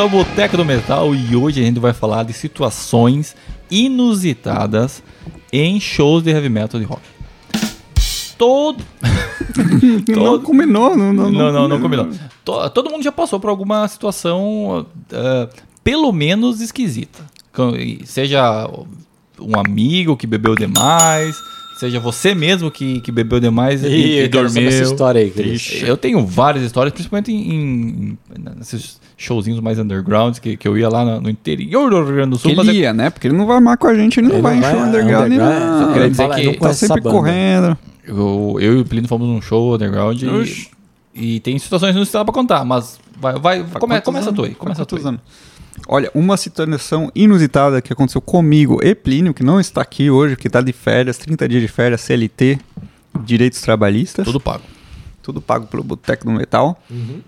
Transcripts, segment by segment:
ao Boteco do Metal e hoje a gente vai falar de situações inusitadas em shows de heavy metal de rock. Todo. Não combinou, não, não, Não, não, não combinou. To- Todo mundo já passou por alguma situação, ah, pelo menos esquisita. Seja um amigo que bebeu demais, seja você mesmo que, que bebeu demais e, e dormiu. essa história aí, Cris. Eu tenho várias histórias, principalmente em, em- nesses showzinhos mais underground que, que eu ia lá no, no interior do Rio Grande do Sul. Que ele ia, né? Porque ele não vai mais com a gente, ele não Ele vai não em show vai, underground, underground, não. só queria Ele dizer fala, que não tá essa sempre correndo. eu, eu e o Plínio fomos num show underground e, Oxi. e tem situações que não dá pra contar, mas vai, vai, come, começa anos? tu aí, começa tu aí. Olha, uma situação inusitada que aconteceu comigo e Plínio, que não está aqui hoje, que está de férias, 30 dias de férias, CLT, direitos trabalhistas, tudo, Tudo pago. pago pelo Boteco do Metal. Uhum.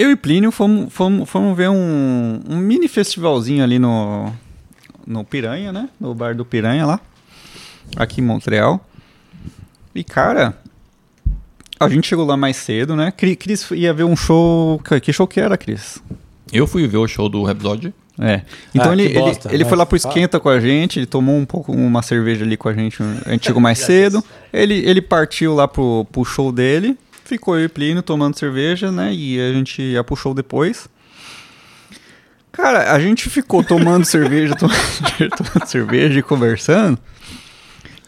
Eu e Plínio fomos, fomos, fomos ver um, um mini festivalzinho ali no, no Piranha, né? No bar do Piranha lá, aqui em Montreal. E cara, a gente chegou lá mais cedo, né? Cri- Cris ia ver um show. que- show que era, Cris? Eu fui ver o show do Rhapsody. É. Então Ah, ele, ele, bosta, ele mas foi lá pro esquenta com a gente, ele tomou um pouco uma cerveja ali com a gente. A gente chegou mais cedo. Ele, ele partiu lá pro, pro show dele. Ficou eu e Plínio tomando cerveja, né? E a gente ia pro show depois. Cara, a gente ficou tomando cerveja, tomando, tomando cerveja e conversando.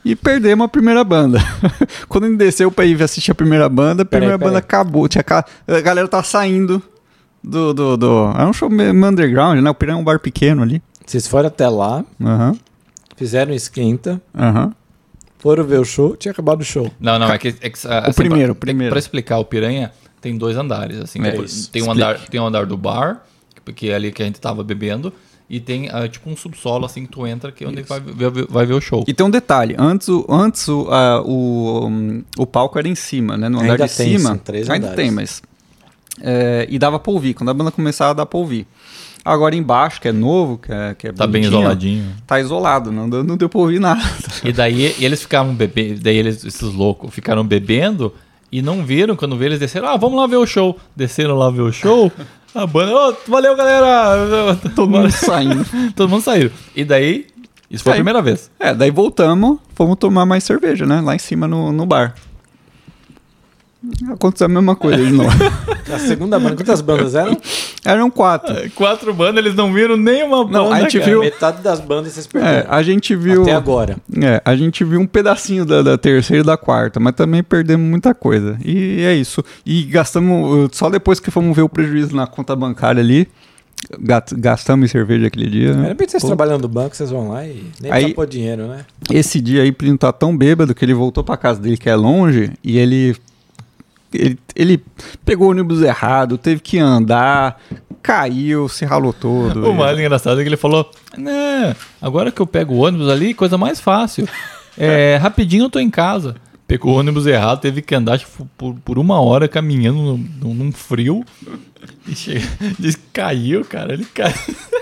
E perdemos a primeira banda. Quando a gente desceu pra ir assistir a primeira banda, a primeira banda acabou. Tinha, ca- a galera tá saindo do, do, do. É um show underground, né? O Piranha é um bar pequeno ali. Vocês foram até lá, Aham, fizeram esquenta, aham. Foram ver o show, tinha acabado o show. Não, não, é que. É que ah, O primeiro, o pra, primeiro. Pra explicar, o Piranha tem dois andares. Assim, É Tem- isso. tem, um Explique. andar, tem um andar do bar, que é ali que a gente tava bebendo, e tem ah, tipo um subsolo assim que tu entra, que é onde vai ver, vai ver o show. E tem um detalhe: antes, o, antes o, ah, o, um, o palco era em cima, né? No andar Ainda de tem, cima. ainda andares. tem, mas. é, e dava pra ouvir. Quando a banda começava, dava pra ouvir. Agora embaixo, que é novo, que é, que é Tá bem isoladinho. Tá isolado, não, deu- não deu pra ouvir nada. E daí e eles ficavam bebendo, daí eles, esses loucos, ficaram bebendo e não viram, quando viram, eles desceram, ah, vamos lá ver o show. Desceram lá ver o show, a banda, ô, valeu galera! Todo mundo saindo. Todo mundo saiu. E daí, isso foi a Aí. primeira vez. É, daí voltamos, fomos tomar mais cerveja, né? Lá em cima no, no bar. Aconteceu a mesma coisa de novo. A segunda banda, quantas bandas eram? Eram quatro. Quatro bandas, eles não viram nenhuma banda, Não, a gente cara. viu- Metade das bandas vocês É, perderam. a gente viu. Até agora. É, a gente viu um pedacinho da, da terceira e da quarta, mas também perdemos muita coisa. E é isso. E gastamos, só depois que fomos ver o prejuízo na conta bancária ali, gastamos em cerveja aquele dia. né? Era bem que vocês Pô, trabalhando no banco, vocês vão lá e nem Aí- pôr dinheiro, né? Esse dia aí, o Plínio tá tão bêbado que ele voltou pra casa dele, que é longe, e ele. Ele, ele pegou o ônibus errado, teve que andar, caiu, se ralou todo. O mais engraçado é que ele falou: né, agora que eu pego o ônibus ali, coisa mais fácil. É, rapidinho eu tô em casa. Pegou o ônibus errado, teve que andar tipo, por, por uma hora caminhando num, num- num frio. E chega, diz que caiu, cara. Ele caiu.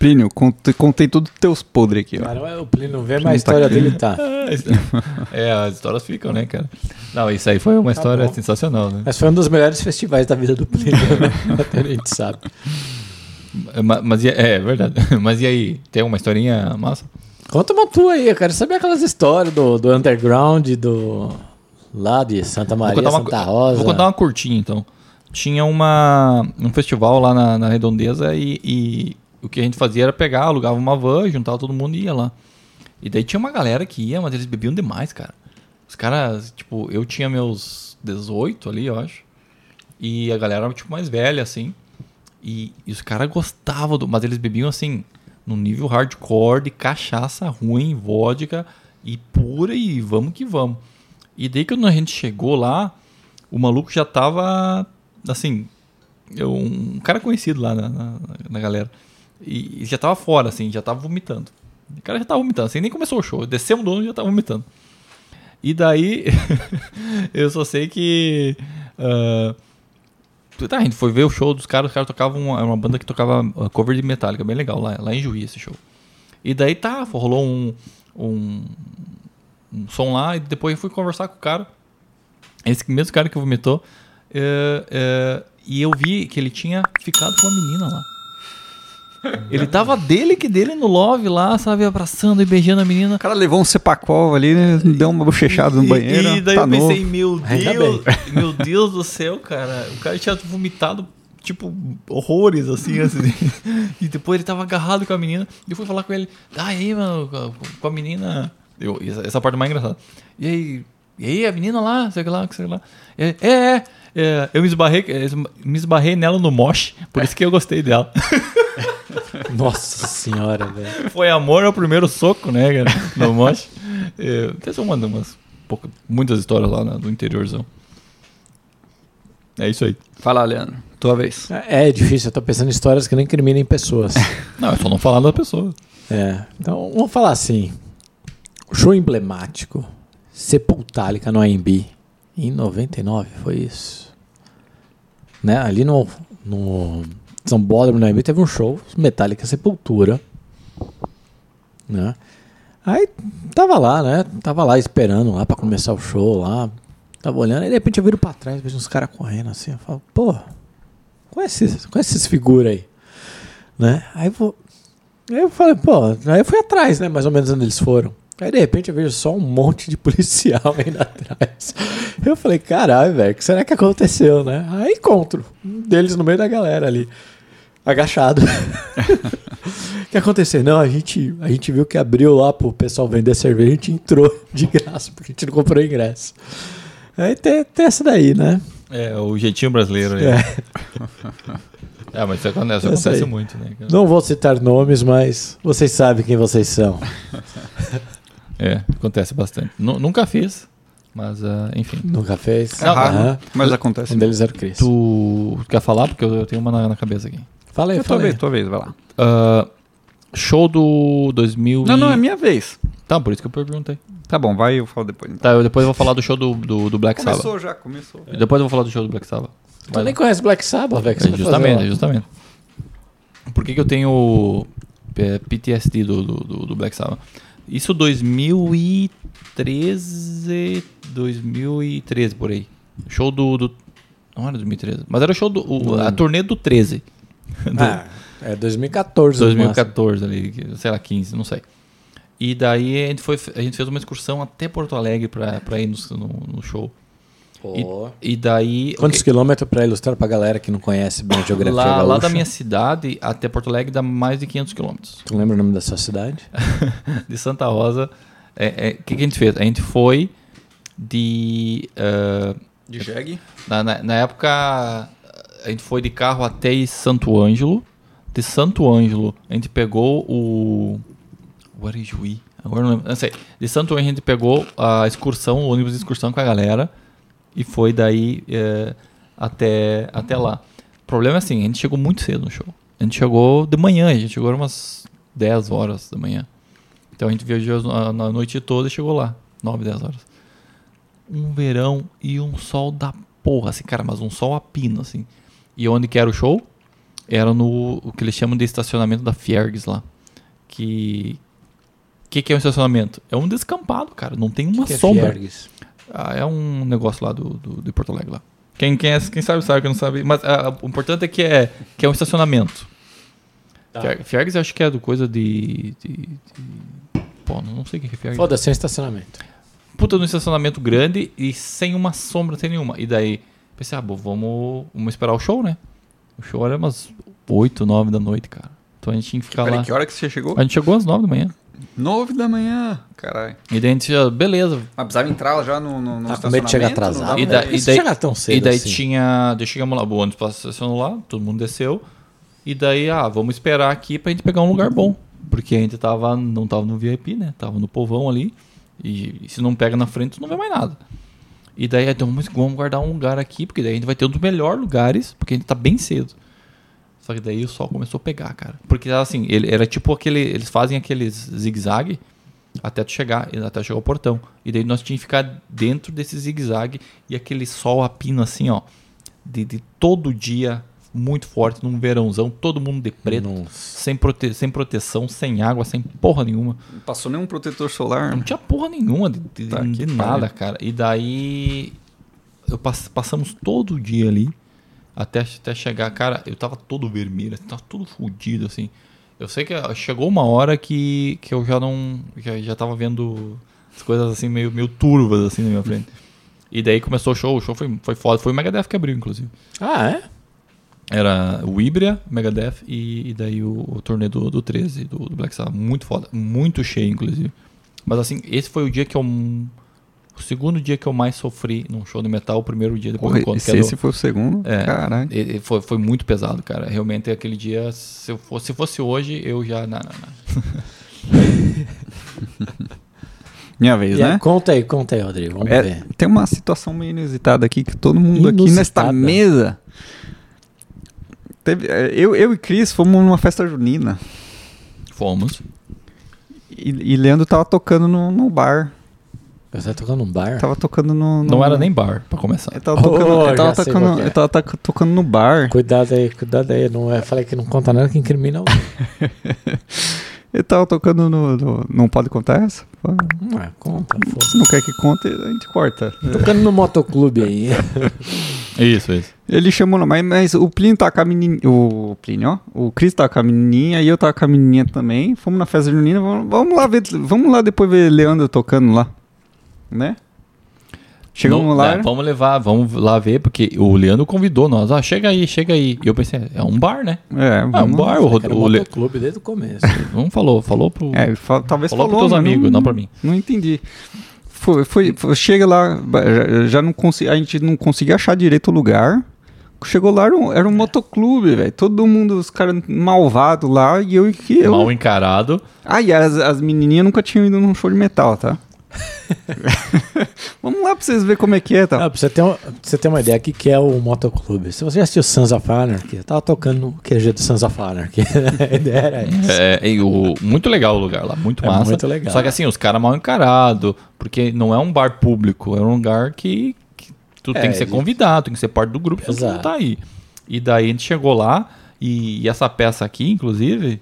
Plínio, contei, contei tudo teus podres aqui, ó. Cara, o Plínio não vê, mas a tá história aqui. dele tá. É, as histórias ficam, né, cara? Não, isso aí foi uma história bom. sensacional, né? Mas foi um dos melhores festivais da vida do Plínio, né? Até a gente sabe. Ma- Mas, e- é, é verdade. Mas e aí, tem uma historinha massa? Conta uma tua aí, eu quero saber aquelas histórias do, do underground, do. Lá de Santa Maria, contar, Santa uma, Rosa. vou contar uma curtinha, então. Tinha uma, um festival lá na, na Redondeza e, e o que a gente fazia era pegar, alugava uma van, juntava todo mundo e ia lá. E daí tinha uma galera que ia, mas eles bebiam demais, cara. Os caras, tipo, eu tinha meus 18 ali, eu acho. E a galera era, tipo, mais velha, assim. E, e os caras gostavam, do, mas eles bebiam, assim, no nível hardcore de cachaça ruim, vodka e pura e vamos que vamos. E daí quando a gente chegou lá, o maluco já tava, assim, um cara conhecido lá na, na, na galera. E, e já tava fora, assim, já tava vomitando. O cara já tava vomitando, assim, nem começou o show. Descemos do ônibus já tava vomitando. E daí, eu só sei que. ah, tá, a gente foi ver o show dos caras, os caras tocavam uma, uma banda que tocava ah, cover de Metallica, bem legal, lá, lá em Juí esse show. E daí tá, rolou um, um, um som lá, e depois eu fui conversar com o cara, esse mesmo cara que vomitou, é, é, e eu vi que ele tinha ficado com uma menina lá. Ele tava dele que dele no love lá, sabe, abraçando e beijando a menina. O cara levou um cepacol ali, né, deu uma bochechada no banheiro. E, daí tá eu pensei, novo. meu Deus, meu Deus do céu, cara. O cara tinha vomitado, tipo, horrores, assim, assim. E depois ele tava agarrado com a menina. E eu fui falar com ele, ah, aí, mano, com- a menina. Eu, essa, essa parte é mais engraçada. E aí, e aí, a menina lá, sei lá, sei lá. É, é, é, é, eu me esbarrei, é, me esbarrei nela no mosh, por isso que eu gostei dela. Nossa senhora, velho. Foi amor ao primeiro soco, né, cara? No mosh. É, Tem só uma, umas pouca, muitas histórias lá né, do interiorzão. É isso aí. Fala, Leandro. Tua vez. É difícil, eu tô pensando em histórias que nem criminem pessoas. Não, é só não falar da pessoa. É, então vamos falar assim. O show emblemático, Sepultálica no AMB, em 99, foi isso. Né? Ali no, no São Bódromo no AMB teve um show, Metallica Sepultura. Né? Aí tava lá, né? Tava lá esperando lá pra começar o show lá. Tava olhando, aí de repente eu viro pra trás, vejo uns caras correndo assim. Eu falo, pô, conhece, conhece esses figuras aí? Né? Aí vou, Aí eu falei, pô, aí eu fui atrás, né? Mais ou menos onde eles foram. Aí de repente eu vejo só um monte de policial indo atrás. Eu falei, caralho, velho, o que será que aconteceu, né? Aí encontro um deles no meio da galera ali, agachado. O que aconteceu? Não, a gente, a gente viu que abriu lá pro pessoal vender cerveja, a gente entrou de graça, porque a gente não comprou ingresso. Aí tem, tem essa daí, né? É, o jeitinho brasileiro aí. É. É, mas isso acontece, Essa acontece muito, né? Não vou citar nomes, mas vocês sabem quem vocês são. É, acontece bastante. Nu- nunca fiz, mas ah, enfim. Nunca fez? É raro, Aham. mas acontece. Um deles era o Chris. Tu quer falar? Porque eu eu tenho uma na, na cabeça aqui. Fala aí, É tua fala aí. vez, tua vez, vai lá. Ah, show do 2000 Não, e- não, é minha vez. Tá, por isso que eu perguntei. Tá bom, vai eu falo depois. Então. Tá, eu depois vou falar do show do, do, do Black Sabbath. Começou já, começou. Depois eu vou falar do show do Black Sabbath. Tu nem conhece Black Sabbath, velho. É, vai justamente, lá? justamente. Por que, que eu tenho é, PTSD do, do- do Black Sabbath? Isso 2013, 2013 por aí. Show do, do- não era 2013, mas era show do o- a turnê do 13. Do- Ah, é 2014. no máximo. 2014 ali, sei lá, 15, não sei. E daí a gente, foi, a gente fez uma excursão até Porto Alegre pra, pra ir no, no, no show. Pô. E, e daí. Quantos quilômetros pra ilustrar pra galera que não conhece bem a geografia lá, lá da minha cidade até Porto Alegre dá mais de 500 quilômetros. Tu lembra o nome da sua cidade? de Santa Rosa. O é, é, que, que a gente fez? A gente foi de. ah, De jegue? na, na, na época, a gente foi de carro até Santo Ângelo. De Santo Ângelo, a gente pegou o. O Arijuí. Agora não lembro. Não sei. De Santo Ângelo, a gente pegou a excursão, o ônibus de excursão com a galera. E foi daí eh, até, até lá. O problema é assim, a gente chegou muito cedo no show. A gente chegou de manhã, a gente chegou umas 10 horas da manhã. Então a gente viajou a- na noite toda e chegou lá, 9, 10 horas. Um verão e um sol da porra, assim, cara, mas um sol a pino, assim. E onde que era o show? Era no o que eles chamam de estacionamento da Fiergs lá. Que. O que, que é um estacionamento? É um descampado, cara. Não tem uma Que é sombra. Fiergues? Ah, é um negócio lá do, do, de Porto Alegre lá. Quem, quem, é, quem sabe, sabe, quem não sabe. Mas ah, o importante é que é, que é um estacionamento. Tá. Fier- Fiergs eu acho que é do coisa de. de, de- Pô, não sei o que é Fiergs. Foda-se, é um estacionamento. Puta num estacionamento grande e sem uma sombra, sem nenhuma. E daí, pensei, ah, bom, vamos, vamos esperar o show, né? O show era umas 8, 9 da noite, cara. Então a gente tinha que ficar Peraí, lá. que hora que você chegou? A gente chegou às 9 da manhã. Nove da manhã. Caralho. E daí a gente, beleza. Mas precisava entrar já no, no, no Tá chegar estacionamento? atrasado? Não E da- e daí- chega tão cedo e daí assim. tinha. Daí chegamos lá, o ônibus estacionou lá, todo mundo desceu. E daí, ah, vamos esperar aqui pra gente pegar um lugar bom. Porque a gente tava, não tava no VIP, né? Tava no povão ali. E, se não pega na frente, tu não vê mais nada. E daí, então, vamos guardar um lugar aqui, porque daí a gente vai ter um dos melhores lugares, porque a gente tá bem cedo. Só que daí o sol começou a pegar, cara. Porque assim, ele era tipo aquele. Eles fazem aqueles zigue-zague até tu chegar, até chegar ao portão. E daí nós tínhamos que ficar dentro desse zigue-zague e aquele sol a pino assim, ó. De, de todo dia, muito forte, num verãozão, todo mundo de preto, Nossa. sem, prote sem proteção, sem água, sem porra nenhuma. Não passou nenhum protetor solar. Não tinha porra nenhuma de, de- Tá, de nada, cara. E daí eu pass- passamos todo o dia ali Até, até chegar, cara, eu tava todo vermelho, tava todo fudido, assim. Eu sei que chegou uma hora que, que eu já não. Já, já tava vendo as coisas assim, meio, meio turvas, assim, na minha frente. E daí começou o show, o show foi, foi foda. Foi o Megadeth que abriu, inclusive. Ah, é? Era o Ibria, Megadeth e, e daí o, o turnê do, do 13, do, do Black Sabbath. Muito foda. Muito cheio, inclusive. Mas assim, esse foi o dia que eu. O segundo dia que eu mais sofri num show de metal, o primeiro dia depois Porra, do encontro. era esse foi o segundo, é, caralho. foi, foi muito pesado, cara. Realmente aquele dia, se, eu fosse, se fosse hoje, eu já. Não, não, não. Minha vez, E né? Conta aí, conta aí, Rodrigo. Vamos É, ver. tem uma situação meio inusitada aqui que todo mundo aqui nesta Inusitada? mesa. Teve, é, eu, eu e Cris fomos numa festa junina. Fomos. E, e Leandro tava tocando no, no bar. Você tá tocando num bar? Tava tocando no. no- Não era nem bar, pra começar. Ele tava tocando, Oh, ele tava tocando, é. ele tava tocando no bar. Cuidado aí, cuidado aí. Não é, falei que não conta nada que incrimina o. Ele tava tocando no, no- Não pode contar essa? Não é, conta, foda. Se não quer que conte, a gente corta. Tocando no motoclube aí. Isso, isso. Ele chamou, mas, mas o Plínio tava com a menininha. O Plínio, ó. O Cris tava com a menininha e eu tava com a menininha também. Fomos na festa junina. Vamos, vamos lá ver. Vamos lá depois ver Leandro tocando lá. Né? Chegamos Não, lá. é, vamos levar, vamos lá ver, porque o Leandro convidou nós. Ah, chega aí, chega aí. E eu pensei, é um bar, né? É, É um vamos. bar, o, Era o Le... motoclube desde o começo. Não falou, falou pro. É, fa- talvez Falou falou, pros teus amigos, não pra mim. Não entendi. Foi, foi, foi- chega lá, já, já não consegui, a gente não conseguia achar direito o lugar. Chegou lá, era um, era um motoclube, velho. Todo mundo, os caras malvados lá, e eu e que eu. Mal encarado. Ah, e as, as menininhas nunca tinham ido num show de metal, tá? Vamos lá pra vocês verem como é que é, tá? Ah, pra, você ter uma, pra você ter uma ideia, o que, que é o motoclube? Se você já assistiu Sons of Anarchy, eu tava tocando no QG do Sons of Anarchy. a ideia era essa. É, e o, muito legal o lugar lá, muito É massa. muito legal. Só que assim, os caras mal encarados, porque não é um bar público, é um lugar que, que tu É, tem que ser convidado, tem que ser parte do grupo, senão tu não Exato. tá aí. E daí a gente chegou lá, e, e essa peça aqui, inclusive,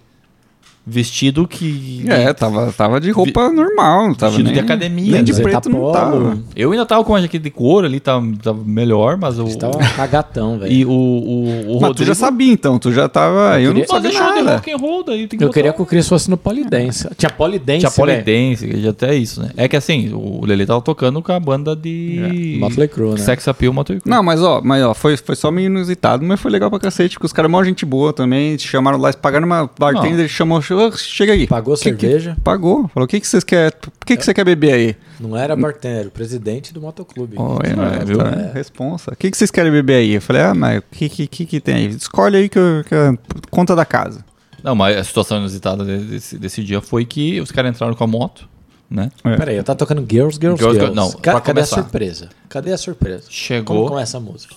vestido que. É, tava, tava de roupa normal, não tava Vestido nem, de academia, Nem de né? preto não Polo. tava. Eu ainda tava com uma jaqueta de couro ali, tava, tava melhor, mas o. Você tava cagatão, velho. E o, o, o Mas tu já sabia então, tu já tava. Eu, Eu não queria- sabia Mas é show de nada. rock and roll, daí tem que Eu botar queria um- que o Chris fosse no polidense. Tinha polidense, Tinha polidense, já até isso, né? É que assim, o Lele tava tocando com a banda de. Motley Crue, né? Sex Appeal Motley Crue. Não, mas ó, mas ó, foi, foi só meio inusitado, mas foi legal pra cacete, porque os caras mó gente boa também, te chamaram lá, eles pagaram uma bartender, ele chamou, "Ô, chega aí. Pagou Que- que- cerveja? Pagou. Falou, o que que vocês querem, por que que você quer beber aí? Não era bartender, era o presidente do motoclube. Ó, é, É, é, viu? tá, responsa. O que que vocês querem beber aí? Eu falei, ah, mas o que, que, que que tem aí? Escolhe aí que, eu, que é conta da casa. Não, mas a situação inusitada desse, desse dia foi que os caras entraram com a moto, né? É. Peraí, eu tava tocando Girls, Girls, Girls, Girls. não, Ca- pra cadê a começar. surpresa? Cadê a surpresa? Como Chegou. começa a música?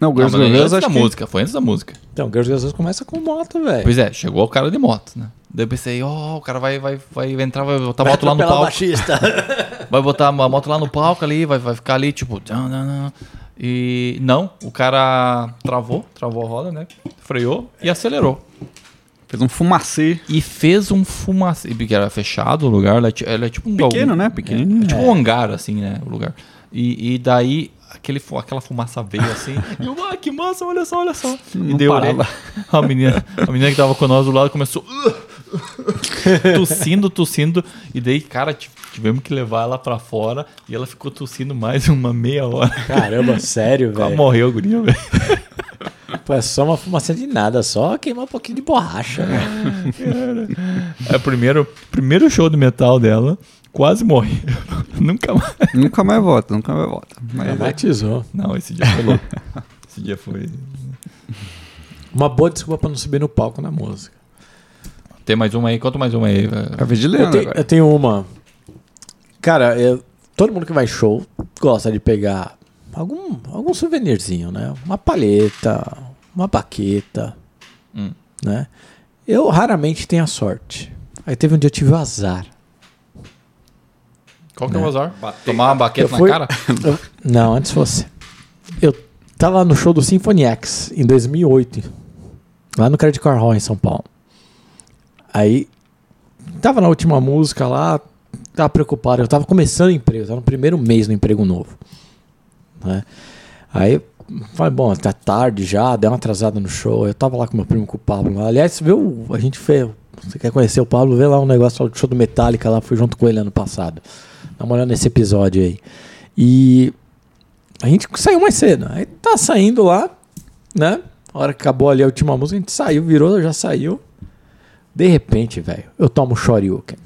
Não, o Não, Girls mas Girls antes da que... música, foi antes da música. Então, Girls, Girls, Girls começa com moto, velho. Pois é, chegou o cara de moto, né? Daí eu pensei, ó, o cara vai, vai, vai entrar, vai botar a moto lá no palco. baixista. Vai botar a moto lá no palco ali, vai, vai ficar ali, tipo. E não, o cara travou, travou a roda, né? Freou e acelerou. Fez um fumacê. E fez um fumaça. Porque era fechado o lugar, ela é, é tipo um Pequeno, né? Pequenininho. É tipo um hangar, assim, né? O lugar. E, e daí aquele, aquela fumaça veio assim. e eu, ah, que massa, olha só, olha só. e Não deu parava. a menina, a menina que tava com nós do lado começou. tossindo, tossindo. E daí, cara, ti- tivemos que levar ela pra fora. E ela ficou tossindo mais uma meia hora. Caramba, sério, Ela velho. morreu, guria, velho. Pô, é só uma fumaça de nada, só queimar um pouquinho de borracha. né? É o primeiro, primeiro show de metal dela. Quase morri. Nunca mais. Nunca mais volta, nunca mais volta. Mas, é, Traumatizou. Não, esse dia foi louco. Esse dia foi. Uma boa desculpa pra não subir no palco na música. Tem mais uma aí? Conta mais uma aí. velho. é a vez de Eu, Leandro tenho- agora. eu tenho uma. Cara, eu- todo mundo que vai show gosta de pegar algum, algum souvenirzinho, né? Uma palheta, uma baqueta, Hum. né? Eu raramente tenho a sorte. Aí teve um dia eu tive o azar. Qual que é o Né? azar? Tomar uma baqueta Eu na fui- cara? Eu- não, antes fosse. Eu tava no show do Symphony X em 2008, lá no Credit Card Hall em São Paulo. Aí tava na última música lá, tava preocupado. Eu tava começando emprego, tava no primeiro mês no emprego novo. né? Aí falei, bom, tá tarde já, deu uma atrasada no show. Eu tava lá com meu primo, com o Pablo. Aliás, viu, a gente fez. Você quer conhecer o Pablo? Vê lá um negócio do show do Metallica lá, fui junto com ele ano passado. Dá uma olhada nesse episódio aí. E a gente saiu mais cedo. Aí tá saindo lá, né? A hora que acabou ali a última música, a gente saiu, virou, já saiu. De repente, velho, eu tomo shoryuken.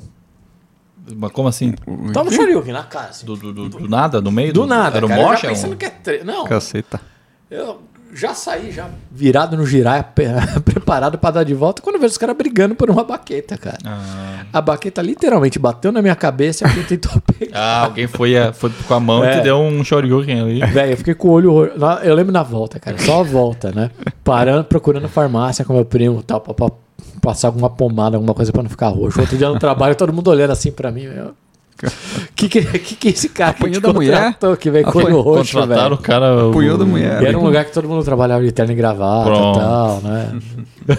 Mas como assim? Tomo shoryuken na cara. assim. Do, do, do- do nada? No meio? Do nada, Era um cara. eu já mocha? pensando Um- que é tre... Não, Caceta. eu já saí, já virado no girar, preparado pra dar de volta, quando eu vejo os caras brigando por uma baqueta, cara. Ah, A baqueta literalmente bateu na minha cabeça e alguém tentou pegar. Ah, alguém foi, eh, foi com a mão e É. te deu um shoryuken ali. Velho, eu fiquei com o olho. Eu lembro na volta, cara. Só a volta, né? Parando, procurando farmácia com meu primo e tal, pra, pra passar alguma pomada, alguma coisa pra não ficar roxo. Outro dia no trabalho, todo mundo olhando assim pra mim. Eu... Que, que que que é esse cara Apanhou da mulher? que veio com o Apanhou- roxo, Contrataram o velho? cara. o- Punhou da mulher. E era um lugar que todo mundo trabalhava de terno e gravata e Pronto. tal, né?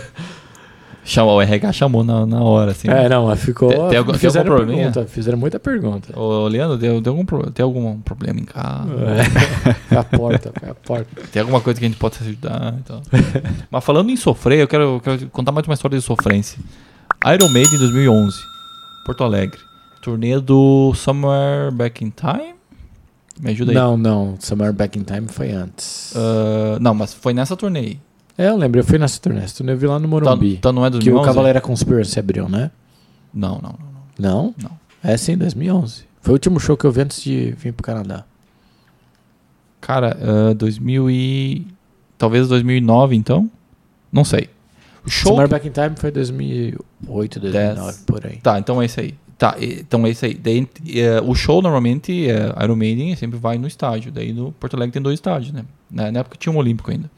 Chamou, o RH chamou na, na hora, assim. É, não, mas ficou. Tem- tem algum- fizeram algum probleminha? pergunta, fizeram muita pergunta. Ô, Leandro, deu, deu algum, tem algum problema em casa? É, foi a porta, foi a porta. Tem alguma coisa que a gente pode ajudar? Então. Mas falando em sofrer, eu quero, eu quero contar mais uma história de sofrência. Iron Maiden em 2011, Porto Alegre. Turnê do Somewhere Back in Time? Me ajuda aí. Não, não, Summer Back in Time foi antes. Ah, não, mas foi nessa turnê aí. É, eu lembro, eu fui nessa turnê. Essa turnê eu vi lá no Então, Morumbi. então não é que 2011? o Cavaleira Conspiracy abriu, né? Não, não, não. não. Não? É sim, 2011. Foi o último show que eu vi antes de vir pro Canadá. Cara, ah, 2000 e... Talvez 2009, então? Não sei. O show... Summer Back in Time foi 2008, 2009, Dez. por aí. Tá, então é isso aí. Tá, então é isso aí. Daí, eh, o show normalmente, eh, Iron Maiden sempre vai no estádio. Daí no Porto Alegre tem dois estádios, né? Na, na época tinha um Olímpico ainda.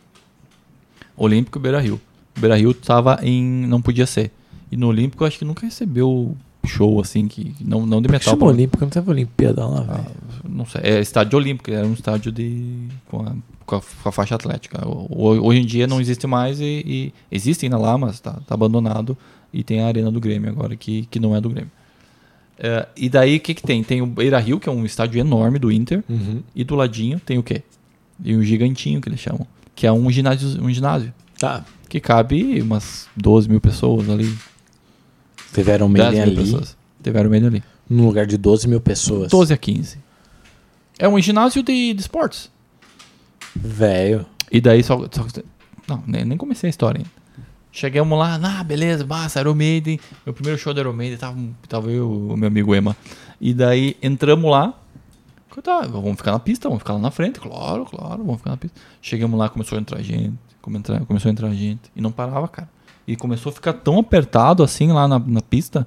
Olímpico e Beira Rio. Beira Rio tava em. não podia ser. E no Olímpico eu acho que nunca recebeu show assim, que não, não de metal. chamou pra- Olímpico, não teve Olimpíada lá, Ah, não sei. É estádio olímpico, era um estádio de. com a, com a, com a faixa atlética. O- o- Hoje em dia não existe mais e, e existe ainda lá, mas tá, tá abandonado. E tem a Arena do Grêmio agora, que, que não é do Grêmio. É, e daí o que, que tem? Tem o Beira Rio, que é um estádio enorme do Inter, Uhum. e do ladinho tem o quê? E o gigantinho que eles chamam, que é um ginásio, um ginásio Tá. que cabe umas 12 mil pessoas ali. Tiveram 10 meio ali, pessoas. Tiveram meio ali. num lugar de 12 mil pessoas. 12 a 15. É um ginásio de, de esportes. Velho. E daí só. só- não, nem, nem comecei a história ainda. Chegamos lá, ah, beleza, massa, Iron Maiden. Meu primeiro show da Iron Maiden tava, tava eu o meu amigo Ema. E daí entramos lá. Tá, vamos ficar na pista, vamos ficar lá na frente, claro, claro, vamos ficar na pista. Chegamos lá, começou a entrar gente, começou a entrar gente. E não parava, cara. E começou a ficar tão apertado assim lá na, na pista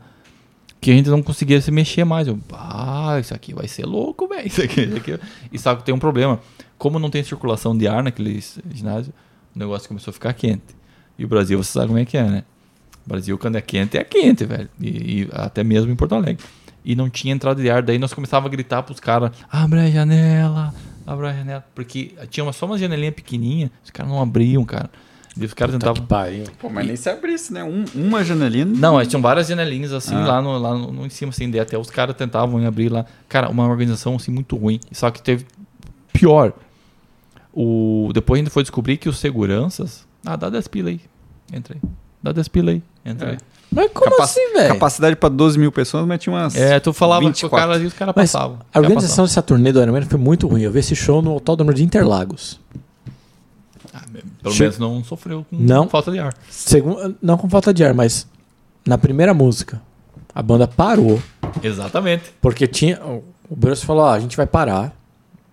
que a gente não conseguia se mexer mais. Eu, ah, isso aqui vai ser louco, velho. Isso aqui, isso aqui. E sabe que tem um problema. Como não tem circulação de ar naquele ginásio, o negócio começou a ficar quente. E o Brasil, você sabe como é que é, né? O Brasil, quando é quente, é quente, velho. E, e até mesmo em Porto Alegre. E não tinha entrada de ar. Daí nós começávamos a gritar pros caras: abre a janela, abre a janela. Porque tinha uma, só uma janelinha pequenininha, os caras não abriam, cara. E os caras tentavam. Pô, mas nem se abrisse, né? Um- uma janelinha. Não, mas tinham várias janelinhas assim Ah. lá, no, lá no, no em cima, assim, daí até os caras tentavam abrir lá. Cara, uma organização assim muito ruim. Só que teve pior. O, depois a gente foi descobrir que os seguranças. Ah, dá 10 pila aí. Entra aí. Dá 10 pila aí. Entra É. aí. Mas como Capa- assim, velho? Capacidade pra 12 mil pessoas, mas tinha umas. É, tu falava com o 24. cara e os caras passavam. a organização dessa turnê do Iron Man foi muito ruim. Eu vi esse show no Autódromo de Interlagos. Ah, pelo Che- menos não sofreu com Não. falta de ar. Segundo, não com falta de ar, mas na primeira música, a banda parou. Exatamente. Porque tinha. O Bruce falou: ó, a gente vai parar.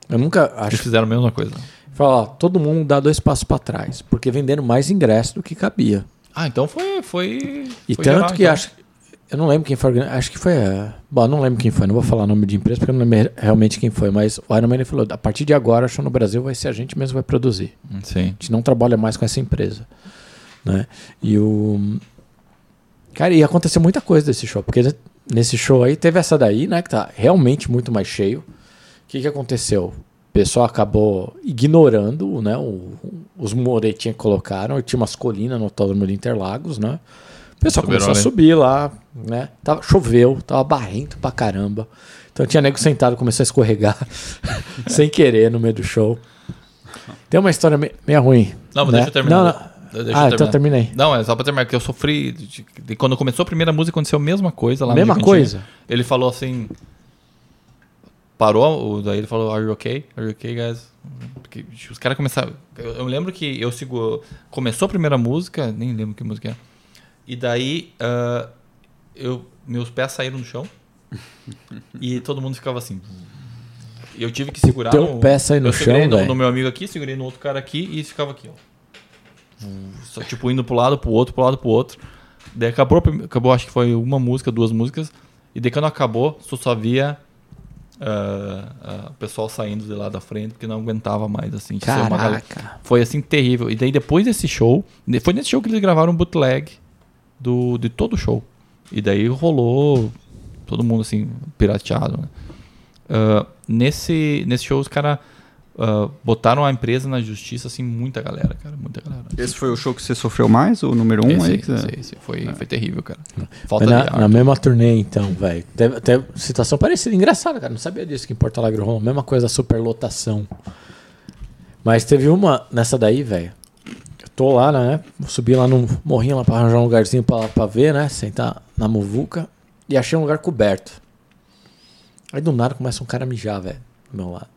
Eu nunca. Eles Acho fizeram a mesma coisa. Falou, ó, todo mundo dá dois passos pra trás. Porque venderam mais ingresso do que cabia. Ah, então foi. foi E foi tanto geral, que então. acho. Eu não lembro quem foi. Acho que foi. a- Bom, não lembro quem foi. Não vou falar nome de empresa porque eu não lembro realmente quem foi. Mas o Iron Man falou: a partir de agora, show no Brasil vai ser a gente mesmo que vai produzir. Sim. A gente não trabalha mais com essa empresa. Né? E o. Cara, e aconteceu muita coisa desse show. Porque nesse show aí teve essa daí, né? Que tá realmente muito mais cheio. O que, que aconteceu? O pessoal acabou ignorando né, o- os muretinhos que colocaram. Tinha umas colinas no autódromo de Interlagos, né? O pessoal começou a ali. subir lá, né? Tava, choveu, tava barrento pra caramba. Então tinha nego sentado, começou a escorregar sem querer no meio do show. Tem uma história me- meio ruim. Não, mas né? deixa eu terminar. Não, não. Deixa eu ah, terminar. então termina aí. Não, é só pra terminar, que eu sofri. de- de- quando começou a primeira música, aconteceu a mesma coisa lá no Mesma coisa. Ele falou assim. Parou, o- daí ele falou, Are you okay? Are you okay, guys? Porque os caras começaram. Eu, eu lembro que eu sigo. Começou a primeira música, nem lembro que música é. E daí ah, eu, meus pés saíram no chão. e todo mundo ficava assim. Eu tive que segurar. teu no- pé sair no eu segurei chão, no, no meu amigo aqui, segurei no outro cara aqui e ficava aqui, ó. Só, tipo, indo pro lado, pro outro, pro lado, pro outro. Daí acabou, acabou, acho que foi uma música, duas músicas. E daí quando acabou, só só via ah, ah, o pessoal saindo de lá da frente, porque não aguentava mais, assim. Foi assim, terrível. E daí depois desse show, foi nesse show que eles gravaram um bootleg do, de todo o show. E daí rolou todo mundo assim, pirateado, né? Ah, nesse, nesse show os caras botaram a empresa na justiça, assim, muita galera, cara, muita galera. Esse foi o show que você sofreu mais, o número um esse, aí? esse, que- esse foi, foi terrível, cara. Falta na, na mesma turnê, então, velho. Teve, teve situação parecida. Engraçada, cara. Não sabia disso que em Porto Alegre rolou. Mesma coisa, superlotação. Mas teve uma nessa daí, velho. Eu tô lá, né? Subi lá no morrinho lá pra arranjar um lugarzinho pra, pra ver, né? Sentar na muvuca. E achei um lugar coberto. Aí do nada começa um cara a mijar, velho. Do meu lado.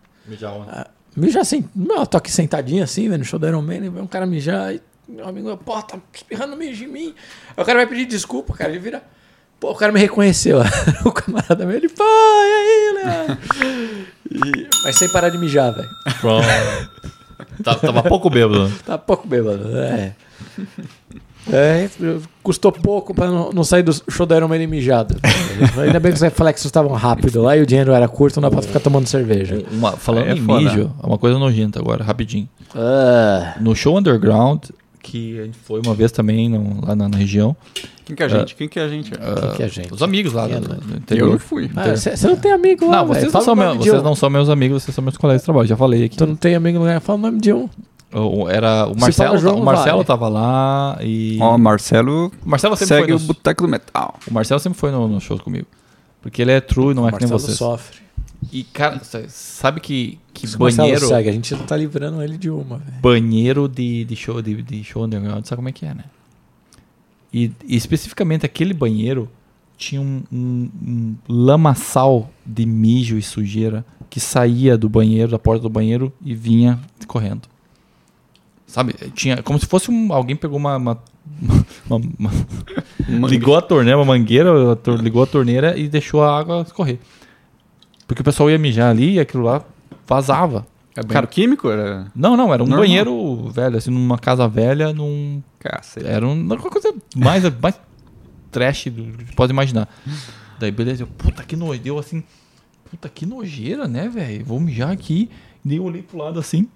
Ah, Mijar assim, eu tô aqui sentadinho assim, velho, no show do Iron Man, vem um cara mijar e meu amigo, pô, tá espirrando mijo em mim. Aí o cara vai pedir desculpa, cara, ele vira. Pô, o cara me reconheceu. o camarada meu, ele, pô, e aí, Leandro? E- Mas sem parar de mijar, velho. Pronto. Tá- Tava pouco bêbado. Tá pouco bêbado, é. É, custou pouco pra não, não sair do show do Iron Man mijado. Ainda bem que os reflexos estavam rápido lá e o dinheiro era curto, não dá pra ficar tomando cerveja. Uma- falando é em foda. mijo, é uma coisa nojenta agora, rapidinho. Ah, No show underground, que a gente foi uma vez também no- lá na, na região, Quem que é a gente? Quem que é a gente? quem que é a gente? os amigos lá do, é, do Eu interior. não fui. Ah, Você não tem amigo lá, Não, vocês não, são meu- vocês não são meus amigos, vocês são meus colegas de trabalho. Já falei aqui. Tu não tem amigo no lugar, fala o nome de um. O, o- era, o Marcelo, fala João o Marcelo Vale. tava lá e. Ó, Marcelo o Marcelo sempre segue foi o nos, Boteco do Metal. o Marcelo sempre foi no, no show comigo. Porque ele é true, não é que nem Marcelo vocês. sofre. E, cara, sa- sabe que, que Se o Marcelo banheiro. segue, a gente tá livrando ele de uma, velho. banheiro de, de show de, de show underground, sabe como é que é, né? E, e especificamente aquele banheiro tinha um, um- um lamaçal de mijo e sujeira que saía do banheiro, da porta do banheiro e vinha correndo. Sabe? Tinha como se fosse um, alguém pegou uma, uma- uma- uma- ligou a torneira, uma mangueira, a tor- ligou a torneira e deixou a água escorrer. Porque o pessoal ia mijar ali e aquilo lá vazava. É banheiro químico? Era... Não, não, era um Normal. banheiro velho, assim, numa casa velha, num. Cacete. Era um- uma coisa mais, mais trash do que pode imaginar. Daí, beleza, eu, puta que nojo, deu assim, puta que nojeira, né, velho? Vou mijar aqui. Daí eu olhei pro lado assim,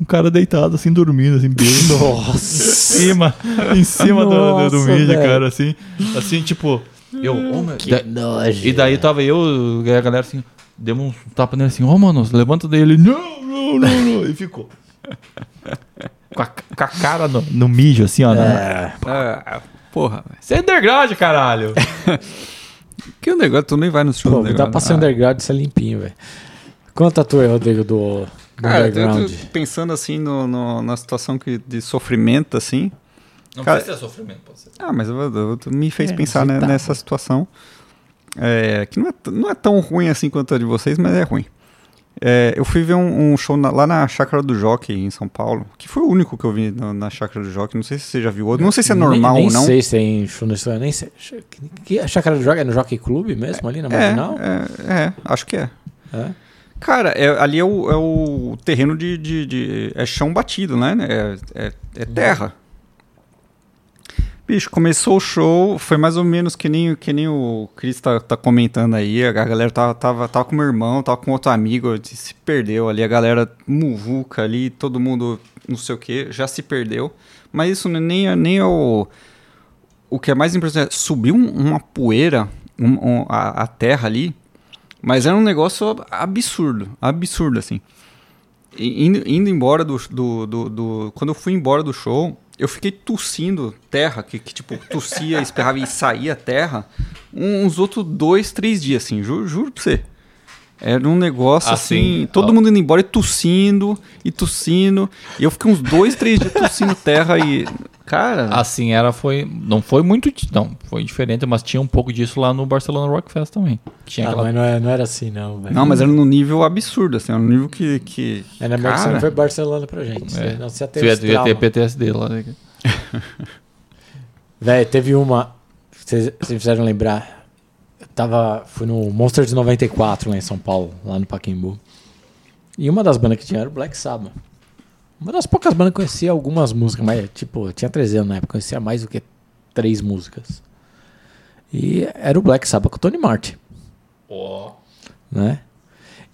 um cara deitado, assim, dormindo, assim, bem. Nossa. em cima, em cima do, do, do Nossa, mijo, velho. cara, assim. Assim, tipo, eu, ô, meu, da- nojo. e daí tava eu e a galera assim, demos um tapa nele assim, ô mano, levanta daí ele, não, não, não, não, e ficou. com, a, com a cara no, no mijo, assim, ó. né? É. Ah, porra, velho. Você é underground, caralho. Que underground? Tu nem vai no show Pô, do dá pra ser Ah. underground isso é limpinho, velho. Conta a tua, Rodrigo, do Cara, eu tô- pensando assim no, no- na situação que, de sofrimento, assim. Não Cara- precisa ser sofrimento, pode ser. Ah, mas eu, eu- tu me fez É, pensar né, nessa situação. É, que não é, não é tão ruim assim quanto a de vocês, mas é ruim. É, eu fui ver um, um show na- lá na Chácara do Jockey, em São Paulo, que foi o único que eu vi na, na Chácara do Jockey. Não sei se você já viu outro. Não sei se é normal nem, nem ou não. sei se tem show no estúdio, nem sei. Que, que a chácara do Jockey é no Jockey Club mesmo, ali na Marginal? É, é, é, acho que é. É. Cara, é- ali é o, é o terreno de, de- de- É chão batido, né? É, é- é terra. Bicho, começou o show, foi mais ou menos que nem, que nem o Cris tá, tá comentando aí. A galera tava, tava, tava com meu irmão, tava com outro amigo, se perdeu ali. A galera muvuca ali, todo mundo não sei o que, já se perdeu. Mas isso é nem, é- nem é o. O que é mais impressionante, subiu um- uma poeira, um- um- a, a terra ali, mas era um negócio absurdo, absurdo, assim. Indo, indo embora do, do, do, do- Quando eu fui embora do show, eu fiquei tossindo terra, que, que tipo, tossia, esperava e saía terra, uns outros dois, três dias, assim, juro, juro pra você. Era um negócio assim, Assim, todo ó. mundo indo embora e tossindo, e tossindo. E eu fiquei uns dois, três dias tossindo terra e. Cara, Assim, era, foi. Não foi muito. Não, foi diferente, mas tinha um pouco disso lá no Barcelona Rock Fest também. Tinha Ah, aquela. mas não, é- não era assim, não, velho. não, mas era num nível absurdo, assim, era um nível que. que É, na verdade, você cara, não foi Barcelona pra gente. É. Não, você ia ter Tu ia, uns tu ia ter. PTSD lá. né? Velho, teve uma. Vocês vocês fizeram lembrar. Tava. Fui no Monsters 94 lá em São Paulo, lá no Pacaembu. E uma das bandas que tinha era o Black Sabbath. Uma das poucas bandas que eu conhecia algumas músicas, mas tipo, eu tinha 13 anos na época, conhecia mais do que três músicas. E era o Black Sabbath com o Tony Martin, né?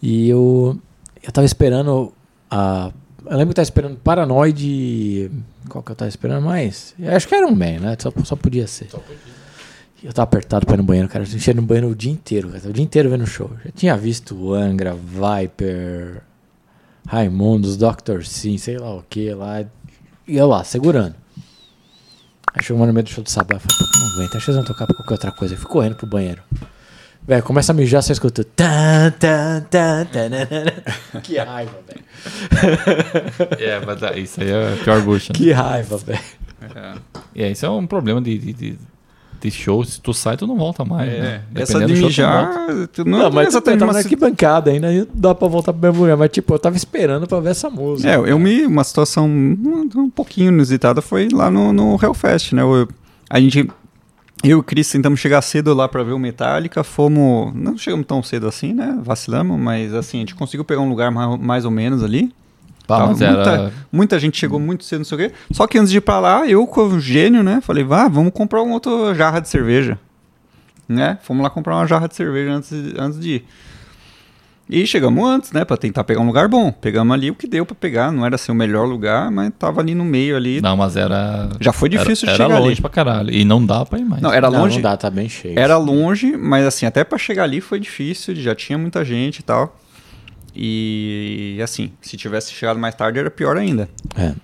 E eu, eu tava esperando a. Eu lembro que eu tava esperando Paranoid. Qual que eu tava esperando mais? Eu acho que era um Man, né? Só, só podia ser. E Eu tava apertado pra ir no banheiro, cara. Eu tinha no banheiro o dia inteiro, cara. O dia inteiro vendo show. Já tinha visto Angra, Viper, Raimundos, Dr. Sim, sei lá o que lá. E eu lá, segurando. Aí chegou no meio do show do Sabá. Eu falei, não aguento. Acho que eles vão tocar pra qualquer outra coisa. Eu fui correndo pro banheiro. Velho, começa a mijar, você escuta. Tan, tan, tan, tan. Que raiva, velho. É, mas isso aí é pior bucha. Né? Que raiva, velho. É, isso é um problema de, de, de, de show. Se tu sai, tu não volta mais. É, né? essa de show, tu mijar. tu Não, Não, mas exatamente si- arquibancada ainda, aí dá pra voltar pro mesmo lugar. Mas, tipo, eu tava esperando pra ver essa música. É, eu me. Uma situação um, um pouquinho inusitada foi lá no, no Hellfest, né? Eu- a gente. Eu e o Chris tentamos chegar cedo lá pra ver o Metallica. Fomos. Não chegamos tão cedo assim, né? Vacilamos, mas assim, a gente conseguiu pegar um lugar mais, mais ou menos ali. Pá, Tava mas era... muita, muita gente chegou muito cedo, não sei o quê. Só que antes de ir pra lá, eu, com o gênio, né? Falei, vá, vamos comprar uma outra jarra de cerveja. Né? Fomos lá comprar uma jarra de cerveja antes, antes de ir. E chegamos antes, né? Pra tentar pegar um lugar bom. Pegamos ali o que deu pra pegar. Não era assim o melhor lugar, mas tava ali no meio ali. Não, mas era... Já foi difícil era, de chegar Era longe ali. pra caralho. E não dá pra ir mais. Não, era não, longe. não dá, tá bem cheio. Era longe, mas assim, até pra chegar ali foi difícil, já tinha muita gente e tal. E assim, se tivesse chegado mais tarde era pior ainda. É.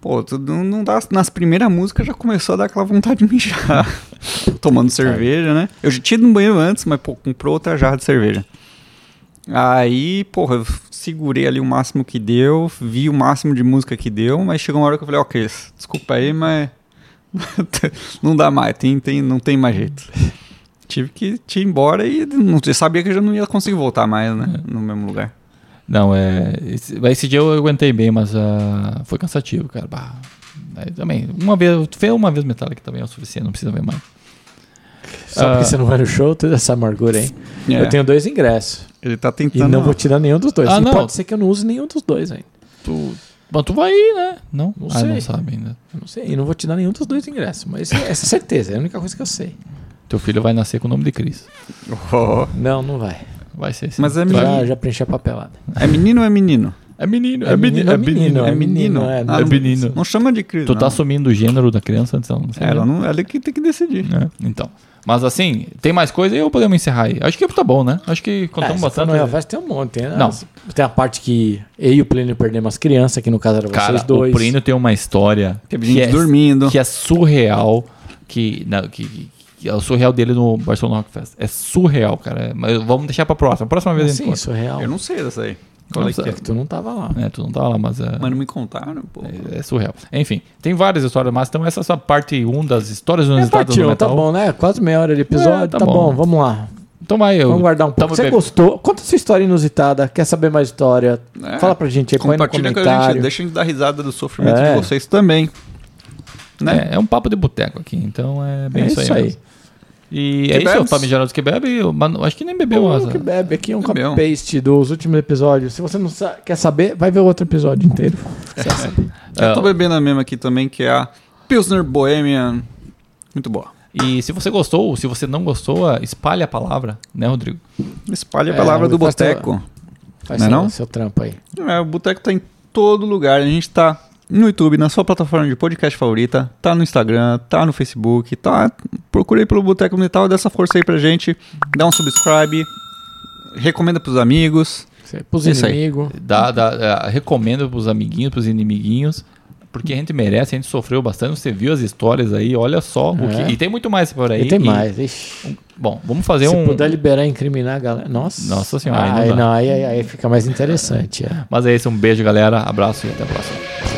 Pô, tu não, dá. Nas primeiras músicas já começou a dar aquela vontade de mijar. Tomando cerveja, né? Eu já tinha ido no banheiro antes, mas pô, comprou outra jarra de cerveja. Aí, porra, eu segurei ali o máximo que deu, vi o máximo de música que deu, mas chegou uma hora que eu falei, ok, desculpa aí, mas não dá mais, tem, tem, não tem mais jeito. Tive que te ir embora e não, eu sabia que eu já não ia conseguir voltar mais, né? No mesmo lugar. Não, é. Esse, esse dia eu aguentei bem, mas ah, foi cansativo, cara. Bah, aí também. Uma vez. Fez uma vez Metallica também é o suficiente, não precisa ver mais. Só Ah. porque você não vai no show, toda essa amargura aí. É, Eu tenho dois ingressos. Ele tá E tentando. não vou tirar nenhum dos dois. Ah, e não. pode ser que eu não use nenhum dos dois ainda. Tu. Mas tu vai ir, né? Não? Não ah, sei. não sabe ainda. Eu não sei. E não vou te dar nenhum dos dois ingressos. Mas essa é certeza. É a única coisa que eu sei. Teu filho vai nascer com o nome de Cris. Oh. Não, não vai. Vai ser assim. Mas é menino. Já, já preenchi a papelada. É menino ou é menino? É menino, É menino, é menino, é menino. É, Ah, É não- menino. Não chama de Cris. Tu não. tá assumindo o gênero da criança ela não sei. É, ela, não, ela que tem que decidir. É, então. Mas assim, tem mais coisa e eu podemos encerrar aí. Acho que tá bom, né? Acho que É, contamos for bastante. no Hellfest tem um monte. Tem, Não. tem a parte que eu e o Plínio perdemos as crianças, que no caso era Cara, vocês dois. o Plínio tem uma história Teve gente é, dormindo. que é surreal. Que, não, que é o surreal dele no Barcelona Rock Fest. É surreal, cara. Mas vamos deixar pra próxima. Próxima vez a gente Sim, conta. isso é real. Eu não sei dessa aí. Qual Não é que é? tu não tava lá. É, tu não tá lá, mas é, Mas não me contaram, pô. é, é surreal. Enfim, tem várias histórias, mas então essa é só a parte 1 das histórias É inusitadas do partiu, tá metal. bom, né? Quase meia hora de episódio. É, tá tá, bom. bom. vamos lá. Então vai, eu. Vamos guardar um pouco. Você bem- gostou? Conta sua história inusitada. Quer saber mais história? É. Fala pra gente aí, põe no Compartilha com a gente, comentário. deixa a gente dar risada do sofrimento É. de vocês também. Né? É, é um papo de boteco aqui, então é bem É isso, isso aí. aí. E Que é isso, bebes? famigerados que bebe, mas acho que nem bebeu, O Asa. que bebe aqui é um Bebeu. copy-paste dos últimos episódios. Se você não sa- quer saber, vai ver o outro episódio inteiro. Saber. Eu tô É, bebendo a mesma aqui também, que é a Pilsner Bohemian. Muito boa. E se você gostou, se você não gostou, espalhe a palavra, né, Rodrigo? Espalha a É, palavra do faz teu- boteco. Faz Não é seu, não? seu trampo aí. É, o boteco tá em todo lugar. A gente tá no YouTube, na sua plataforma de podcast favorita, tá no Instagram, tá no Facebook, tá. Procurei pelo Boteco Metal, dá essa força aí pra gente. Dá um subscribe, recomenda pros amigos. Pros inimigos. Dá, dá, é, recomendo pros amiguinhos, pros inimiguinhos, porque a gente merece, a gente sofreu bastante. Você viu as histórias aí, olha só. o É. que- e tem muito mais por aí. E tem e- mais. Ixi. Bom, vamos fazer Se um. puder liberar e incriminar a galera. Nossa. Nossa senhora, aí não Aí, dá. não, aí, aí, aí fica mais interessante. É. Mas é isso, um beijo, galera. Abraço e até a próxima.